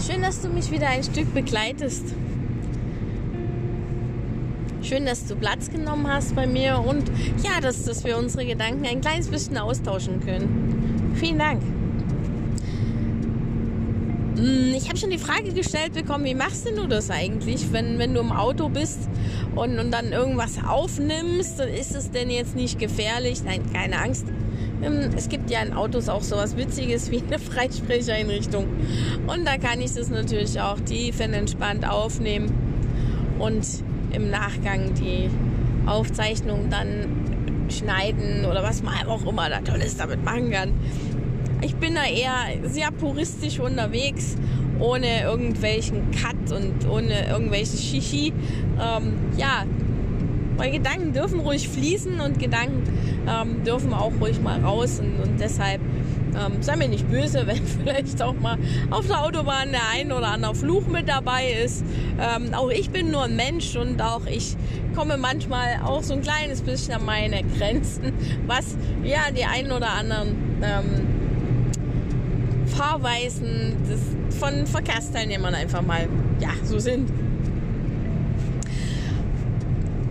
Schön, dass du mich wieder ein Stück begleitest. Schön, dass du Platz genommen hast bei mir und ja, dass, dass wir unsere Gedanken ein kleines bisschen austauschen können. Vielen Dank. Hm, ich habe schon die Frage gestellt bekommen, wie machst denn du das eigentlich, wenn, wenn du im Auto bist und, und dann irgendwas aufnimmst? Ist es denn jetzt nicht gefährlich? Nein, keine Angst. Ähm, es gibt ja in Autos auch sowas Witziges wie eine Freisprecheinrichtung. Und da kann ich das natürlich auch tiefenentspannt aufnehmen und im Nachgang die Aufzeichnung dann schneiden oder was man auch immer da Tolles damit machen kann. Ich bin da eher sehr puristisch unterwegs, ohne irgendwelchen Cut und ohne irgendwelches Shishi. Ähm, ja, weil Gedanken dürfen ruhig fließen und Gedanken ähm, dürfen auch ruhig mal raus und, und deshalb ähm, sei mir nicht böse, wenn vielleicht auch mal auf der Autobahn der ein oder andere Fluch mit dabei ist. Ähm, auch ich bin nur ein Mensch und auch ich komme manchmal auch so ein kleines bisschen an meine Grenzen, was ja die ein oder anderen ähm, Fahrweisen des, von Verkehrsteilnehmern einfach mal ja so sind.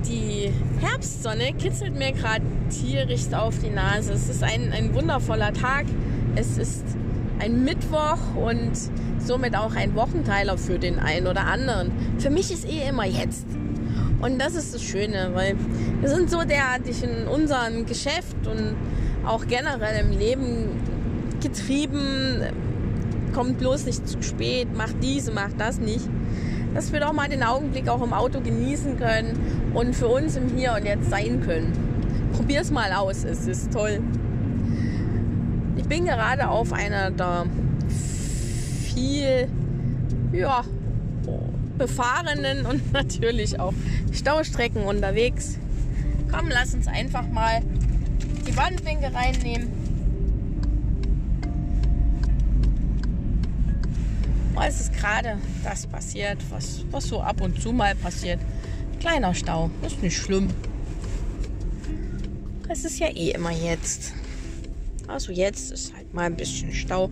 Die Herbstsonne kitzelt mir gerade tierisch auf die Nase. Es ist ein, ein wundervoller Tag. Es ist ein Mittwoch und somit auch ein Wochenteiler für den einen oder anderen. Für mich ist eh immer jetzt. Und das ist das Schöne, weil wir sind so derartig in unserem Geschäft und auch generell im Leben getrieben. Kommt bloß nicht zu spät, macht dies, macht das nicht dass wir doch mal den Augenblick auch im Auto genießen können und für uns im Hier und Jetzt sein können. Probier es mal aus, es ist toll. Ich bin gerade auf einer der viel ja, befahrenen und natürlich auch Staustrecken unterwegs. Komm, lass uns einfach mal die Wandwinkel reinnehmen. Es ist gerade das passiert, was, was so ab und zu mal passiert. Kleiner Stau, ist nicht schlimm. Es ist ja eh immer jetzt. Also jetzt ist halt mal ein bisschen Stau.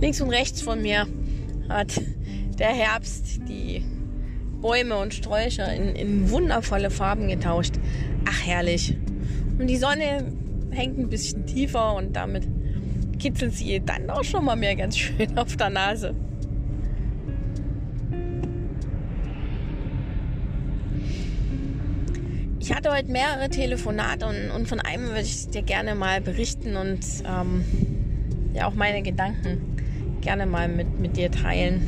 Links und rechts von mir hat der Herbst die Bäume und Sträucher in, in wundervolle Farben getauscht. Ach herrlich. Und die Sonne hängt ein bisschen tiefer und damit kitzelt sie dann auch schon mal mehr ganz schön auf der Nase. Ich hatte heute mehrere Telefonate und, und von einem würde ich dir gerne mal berichten und ähm, ja auch meine Gedanken gerne mal mit, mit dir teilen.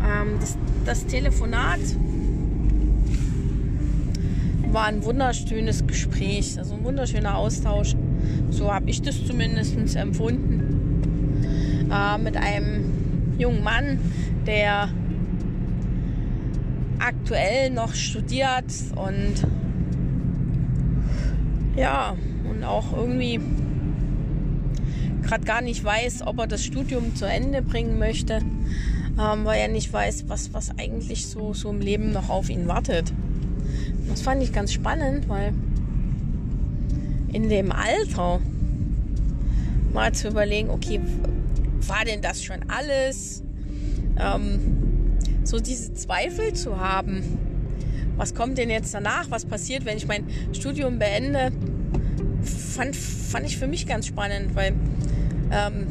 Ähm, das, das Telefonat war ein wunderschönes Gespräch, also ein wunderschöner Austausch. So habe ich das zumindest empfunden. Äh, mit einem jungen Mann, der aktuell noch studiert und ja, und auch irgendwie gerade gar nicht weiß, ob er das Studium zu Ende bringen möchte, ähm, weil er nicht weiß, was, was eigentlich so, so im Leben noch auf ihn wartet. Das fand ich ganz spannend, weil in dem Alter mal zu überlegen, okay, war denn das schon alles? Ähm, so diese Zweifel zu haben. Was kommt denn jetzt danach? Was passiert, wenn ich mein Studium beende? Fand, fand ich für mich ganz spannend, weil ähm,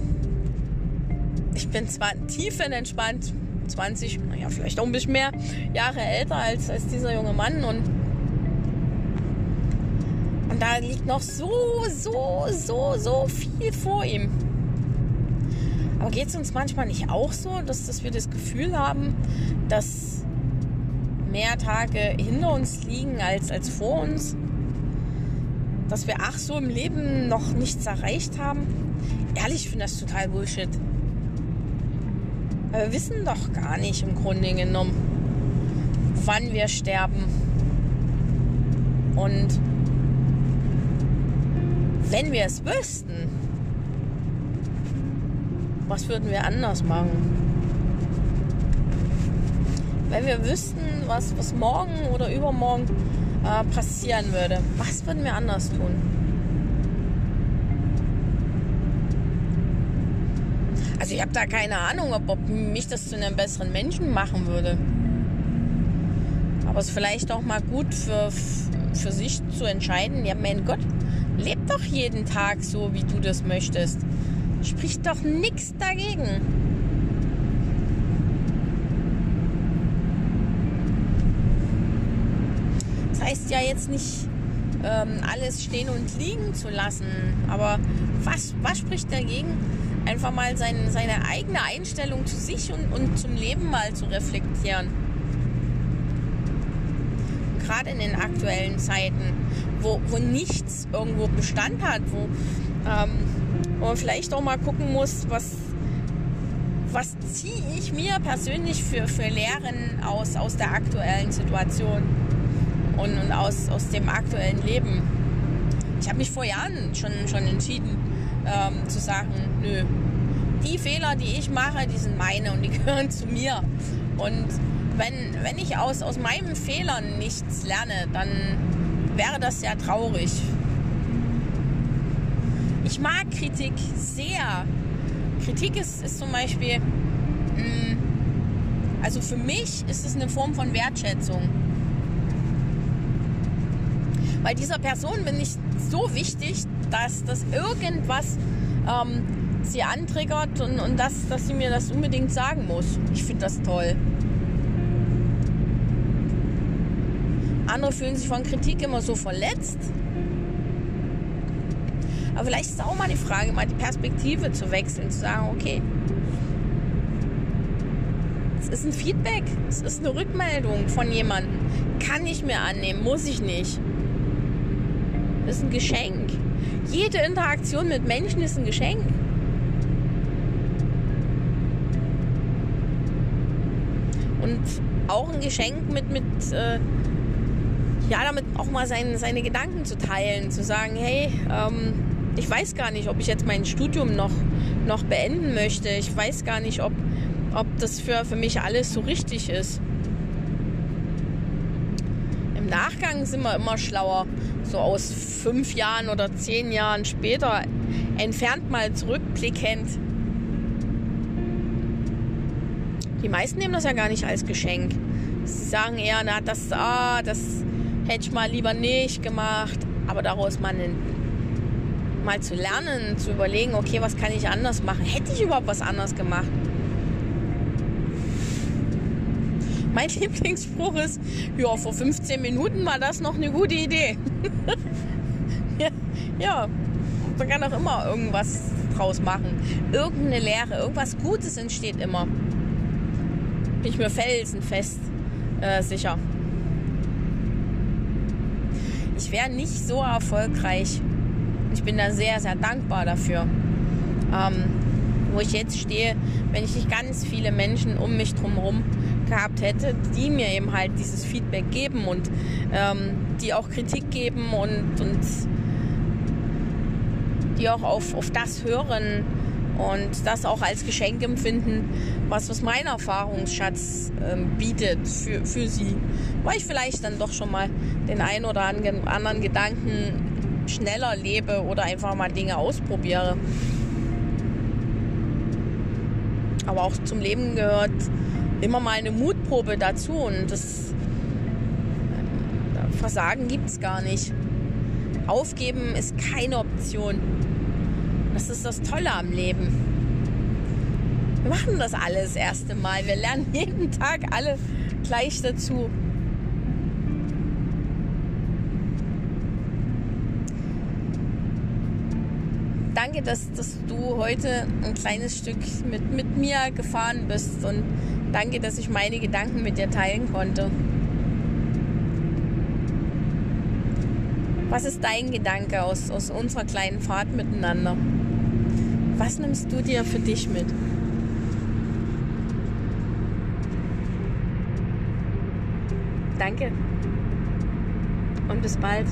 ich bin zwar tiefenentspannt, 20, naja, vielleicht auch ein bisschen mehr Jahre älter als, als dieser junge Mann und und da liegt noch so, so, so, so viel vor ihm. Aber geht es uns manchmal nicht auch so, dass, dass wir das Gefühl haben, dass mehr Tage hinter uns liegen als, als vor uns? Dass wir ach so im Leben noch nichts erreicht haben? Ehrlich, ich finde das total Bullshit. Aber wir wissen doch gar nicht im Grunde genommen, wann wir sterben. Und wenn wir es wüssten, was würden wir anders machen? Wenn wir wüssten, was, was morgen oder übermorgen äh, passieren würde, was würden wir anders tun? Also ich habe da keine Ahnung, ob, ob mich das zu einem besseren Menschen machen würde. Aber vielleicht auch mal gut für, für sich zu entscheiden, ja mein Gott, leb doch jeden Tag so, wie du das möchtest. Spricht doch nichts dagegen. Das heißt ja jetzt nicht, ähm, alles stehen und liegen zu lassen. Aber was, was spricht dagegen, einfach mal sein, seine eigene Einstellung zu sich und, und zum Leben mal zu reflektieren? Gerade in den aktuellen Zeiten, wo, wo nichts irgendwo Bestand hat, wo, ähm, wo man vielleicht auch mal gucken muss, was, was ziehe ich mir persönlich für, für Lehren aus, aus der aktuellen Situation und, und aus, aus dem aktuellen Leben. Ich habe mich vor Jahren schon, schon entschieden ähm, zu sagen, nö, die Fehler, die ich mache, die sind meine und die gehören zu mir. Und wenn, wenn ich aus, aus meinen Fehlern nichts lerne, dann wäre das sehr traurig. Ich mag Kritik sehr. Kritik ist, ist zum Beispiel, mh, mm, also für mich ist es eine Form von Wertschätzung. Weil dieser Person bin ich so wichtig, dass das irgendwas ähm, sie antriggert und, und das, dass sie mir das unbedingt sagen muss. Ich finde das toll. Andere fühlen sich von Kritik immer so verletzt. Aber vielleicht ist auch mal die Frage, mal die Perspektive zu wechseln, zu sagen, okay, es ist ein Feedback, es ist eine Rückmeldung von jemandem. Kann ich mir annehmen, muss ich nicht. Das ist ein Geschenk. Jede Interaktion mit Menschen ist ein Geschenk. Und auch ein Geschenk mit, mit äh, ja, damit auch mal sein, seine Gedanken zu teilen, zu sagen, hey, ähm, ich weiß gar nicht, ob ich jetzt mein Studium noch, noch beenden möchte. Ich weiß gar nicht, ob, ob das für, für mich alles so richtig ist. Im Nachgang sind wir immer schlauer so aus fünf Jahren oder zehn Jahren später entfernt mal zurückblickend. Die meisten nehmen das ja gar nicht als Geschenk. Sie sagen eher, na, das, ah, das hätte ich mal lieber nicht gemacht. Aber daraus mal, mal zu lernen, zu überlegen, okay, was kann ich anders machen? Hätte ich überhaupt was anders gemacht? Mein Lieblingsspruch ist, ja, vor 15 Minuten war das noch eine gute Idee. ja, ja, man kann auch immer irgendwas draus machen. Irgendeine Lehre, irgendwas Gutes entsteht immer. Bin ich mir felsenfest äh, sicher. Ich wäre nicht so erfolgreich. Ich bin da sehr, sehr dankbar dafür. Ähm, wo ich jetzt stehe, wenn ich nicht ganz viele Menschen um mich drumherum gehabt hätte, die mir eben halt dieses Feedback geben und ähm, die auch Kritik geben und, und die auch auf, auf das hören und das auch als Geschenk empfinden, was, was mein Erfahrungsschatz ähm, bietet für, für sie. Weil ich vielleicht dann doch schon mal den einen oder anderen Gedanken schneller lebe oder einfach mal Dinge ausprobiere. Aber auch zum Leben gehört immer mal eine Mutprobe dazu und das Versagen gibt es gar nicht. Aufgeben ist keine Option. Das ist das Tolle am Leben. Wir machen das alles das erste Mal. Wir lernen jeden Tag alle gleich dazu. Danke, dass, dass du heute ein kleines Stück mit, mit mir gefahren bist und Danke, dass ich meine Gedanken mit dir teilen konnte. Was ist dein Gedanke aus, aus unserer kleinen Fahrt miteinander? Was nimmst du dir für dich mit? Danke und bis bald.